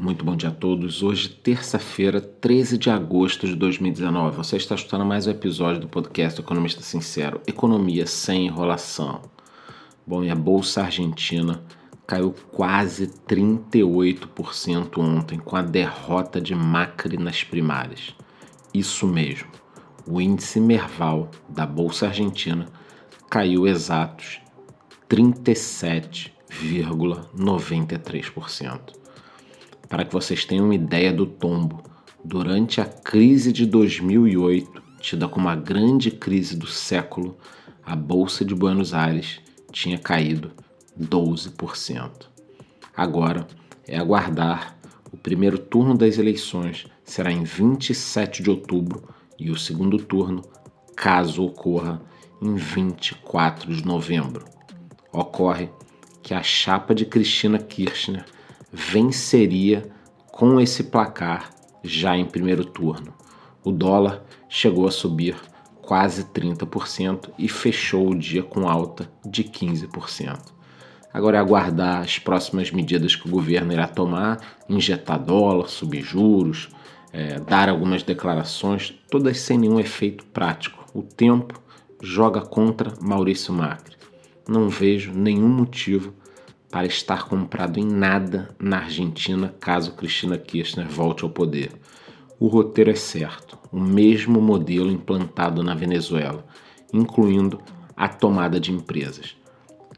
Muito bom dia a todos. Hoje, terça-feira, 13 de agosto de 2019. Você está escutando mais um episódio do podcast Economista Sincero: Economia sem enrolação. Bom, e a Bolsa Argentina caiu quase 38% ontem com a derrota de Macri nas primárias. Isso mesmo, o índice Merval da Bolsa Argentina caiu exatos 37,93%. Para que vocês tenham uma ideia do tombo, durante a crise de 2008, tida como a grande crise do século, a Bolsa de Buenos Aires tinha caído 12%. Agora é aguardar. O primeiro turno das eleições será em 27 de outubro e o segundo turno, caso ocorra, em 24 de novembro. Ocorre que a chapa de Cristina Kirchner venceria com esse placar já em primeiro turno. O dólar chegou a subir quase 30% e fechou o dia com alta de 15%. Agora é aguardar as próximas medidas que o governo irá tomar, injetar dólar, subir juros, é, dar algumas declarações, todas sem nenhum efeito prático. O tempo joga contra Maurício Macri. Não vejo nenhum motivo para estar comprado em nada na Argentina caso Cristina Kirchner volte ao poder. O roteiro é certo, o mesmo modelo implantado na Venezuela, incluindo a tomada de empresas.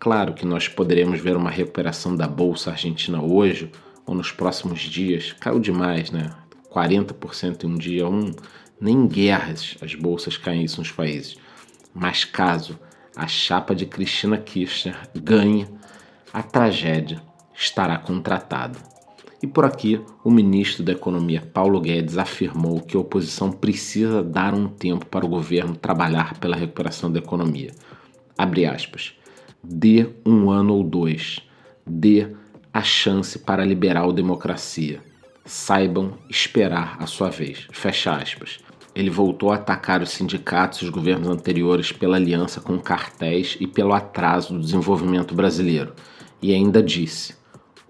Claro que nós poderemos ver uma recuperação da bolsa argentina hoje ou nos próximos dias. Caiu demais, né? 40% em um dia, um. Nem guerras as bolsas caem nos países. Mas caso a chapa de Cristina Kirchner ganhe, a tragédia estará contratada. E por aqui, o ministro da Economia Paulo Guedes afirmou que a oposição precisa dar um tempo para o governo trabalhar pela recuperação da economia. Abre aspas. Dê um ano ou dois. Dê a chance para a liberal democracia. Saibam esperar a sua vez. Fecha aspas. Ele voltou a atacar os sindicatos e os governos anteriores pela aliança com cartéis e pelo atraso do desenvolvimento brasileiro e ainda disse: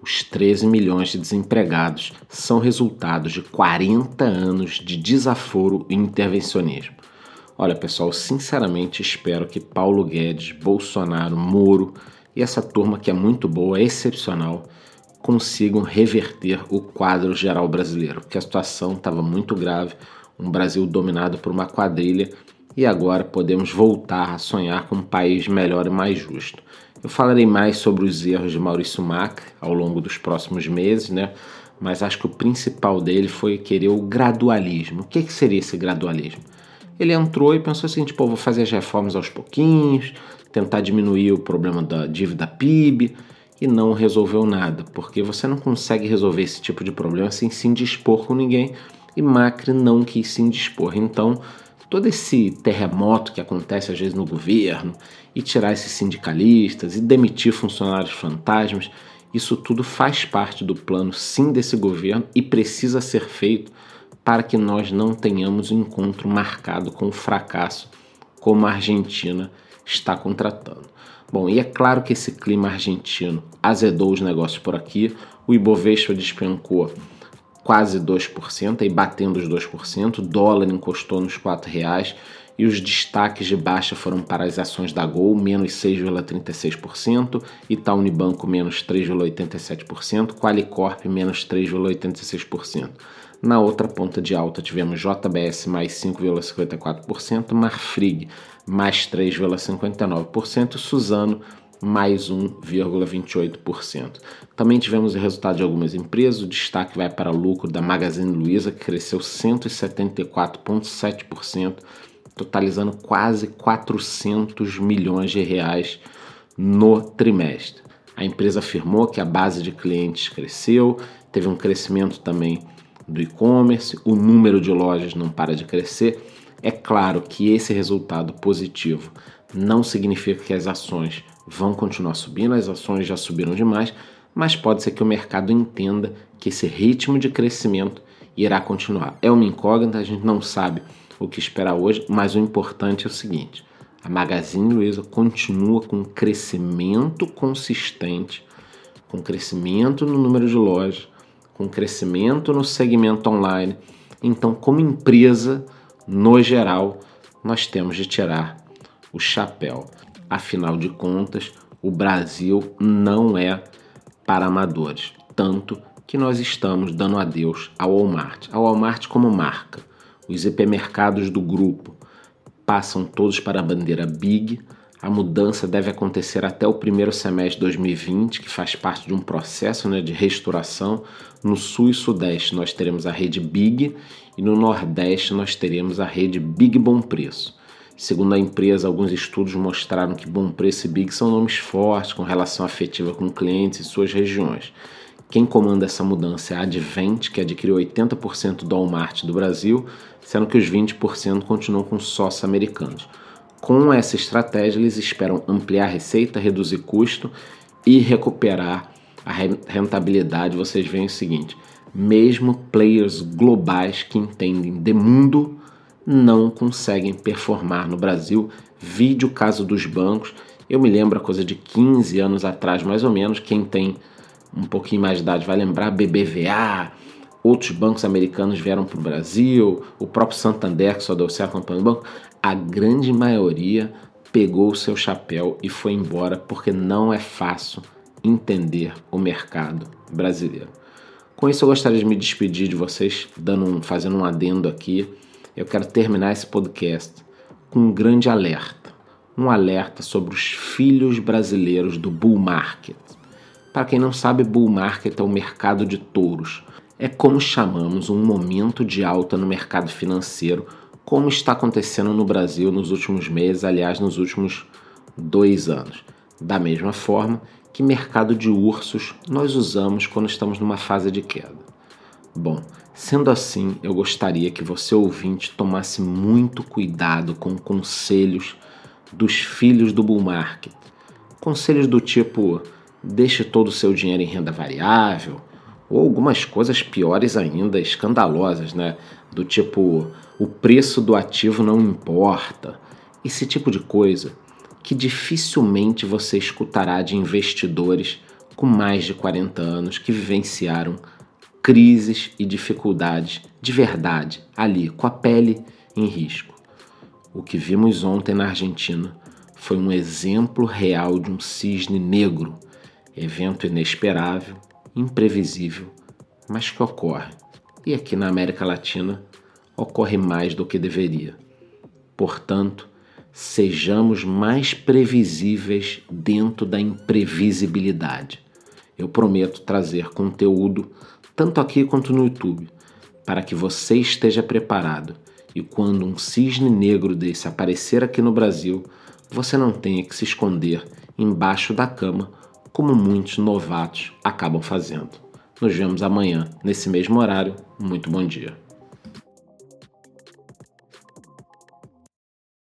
os 13 milhões de desempregados são resultado de 40 anos de desaforo e intervencionismo. Olha, pessoal, sinceramente espero que Paulo Guedes, Bolsonaro, Moro e essa turma que é muito boa, é excepcional, consigam reverter o quadro geral brasileiro, porque a situação estava muito grave, um Brasil dominado por uma quadrilha e agora podemos voltar a sonhar com um país melhor e mais justo. Eu falarei mais sobre os erros de Maurício Macri ao longo dos próximos meses, né? Mas acho que o principal dele foi querer o gradualismo. O que, que seria esse gradualismo? Ele entrou e pensou assim, tipo, vou fazer as reformas aos pouquinhos, tentar diminuir o problema da dívida PIB e não resolveu nada, porque você não consegue resolver esse tipo de problema sem se indispor com ninguém e Macri não quis se indispor. Então, todo esse terremoto que acontece às vezes no governo e tirar esses sindicalistas e demitir funcionários fantasmas, isso tudo faz parte do plano sim desse governo e precisa ser feito para que nós não tenhamos um encontro marcado com o fracasso como a Argentina está contratando. Bom, e é claro que esse clima argentino azedou os negócios por aqui, o Ibovespa despencou quase 2%, aí batendo os 2%, o dólar encostou nos R$ reais e os destaques de baixa foram para as ações da Gol, menos 6,36%, Itaú Unibanco, menos 3,87%, Qualicorp, menos 3,86%. Na outra ponta de alta tivemos JBS mais 5,54%, Marfrig mais 3,59%, Suzano mais 1,28%. Também tivemos o resultado de algumas empresas, o destaque vai para o lucro da Magazine Luiza, que cresceu 174,7%, totalizando quase 400 milhões de reais no trimestre. A empresa afirmou que a base de clientes cresceu, teve um crescimento também do e-commerce, o número de lojas não para de crescer. É claro que esse resultado positivo não significa que as ações vão continuar subindo, as ações já subiram demais, mas pode ser que o mercado entenda que esse ritmo de crescimento irá continuar. É uma incógnita, a gente não sabe o que esperar hoje, mas o importante é o seguinte: a Magazine Luiza continua com crescimento consistente, com crescimento no número de lojas, com crescimento no segmento online. Então, como empresa, no geral, nós temos de tirar o chapéu. Afinal de contas, o Brasil não é para amadores, tanto que nós estamos dando adeus ao Walmart, ao Walmart como marca. Os hipermercados do grupo passam todos para a bandeira Big. A mudança deve acontecer até o primeiro semestre de 2020, que faz parte de um processo né, de restauração. No sul e sudeste nós teremos a rede Big e no nordeste nós teremos a rede Big Bom Preço. Segundo a empresa, alguns estudos mostraram que Bom Preço e Big são nomes fortes com relação afetiva com clientes e suas regiões. Quem comanda essa mudança é a Advent, que adquiriu 80% do Walmart do Brasil, sendo que os 20% continuam com sócios americanos. Com essa estratégia, eles esperam ampliar a receita, reduzir custo e recuperar a rentabilidade. Vocês veem o seguinte: mesmo players globais que entendem de mundo não conseguem performar no Brasil. Vídeo caso dos bancos. Eu me lembro a coisa de 15 anos atrás, mais ou menos. Quem tem um pouquinho mais de idade vai lembrar BBVA, outros bancos americanos vieram para o Brasil, o próprio Santander, que só deu certo no plano banco. A grande maioria pegou o seu chapéu e foi embora porque não é fácil entender o mercado brasileiro. Com isso, eu gostaria de me despedir de vocês, dando um, fazendo um adendo aqui eu quero terminar esse podcast com um grande alerta. Um alerta sobre os filhos brasileiros do bull market. Para quem não sabe, bull market é o mercado de touros. É como chamamos um momento de alta no mercado financeiro, como está acontecendo no Brasil nos últimos meses, aliás, nos últimos dois anos. Da mesma forma que mercado de ursos nós usamos quando estamos numa fase de queda. Bom, Sendo assim, eu gostaria que você ouvinte tomasse muito cuidado com conselhos dos filhos do bull market. Conselhos do tipo: deixe todo o seu dinheiro em renda variável, ou algumas coisas piores ainda, escandalosas, né? Do tipo: o preço do ativo não importa. Esse tipo de coisa que dificilmente você escutará de investidores com mais de 40 anos que vivenciaram crises e dificuldades de verdade, ali, com a pele em risco. O que vimos ontem na Argentina foi um exemplo real de um cisne negro, evento inesperável, imprevisível, mas que ocorre. E aqui na América Latina ocorre mais do que deveria. Portanto, sejamos mais previsíveis dentro da imprevisibilidade. Eu prometo trazer conteúdo tanto aqui quanto no YouTube, para que você esteja preparado e quando um cisne negro desse aparecer aqui no Brasil, você não tenha que se esconder embaixo da cama, como muitos novatos acabam fazendo. Nos vemos amanhã, nesse mesmo horário. Muito bom dia.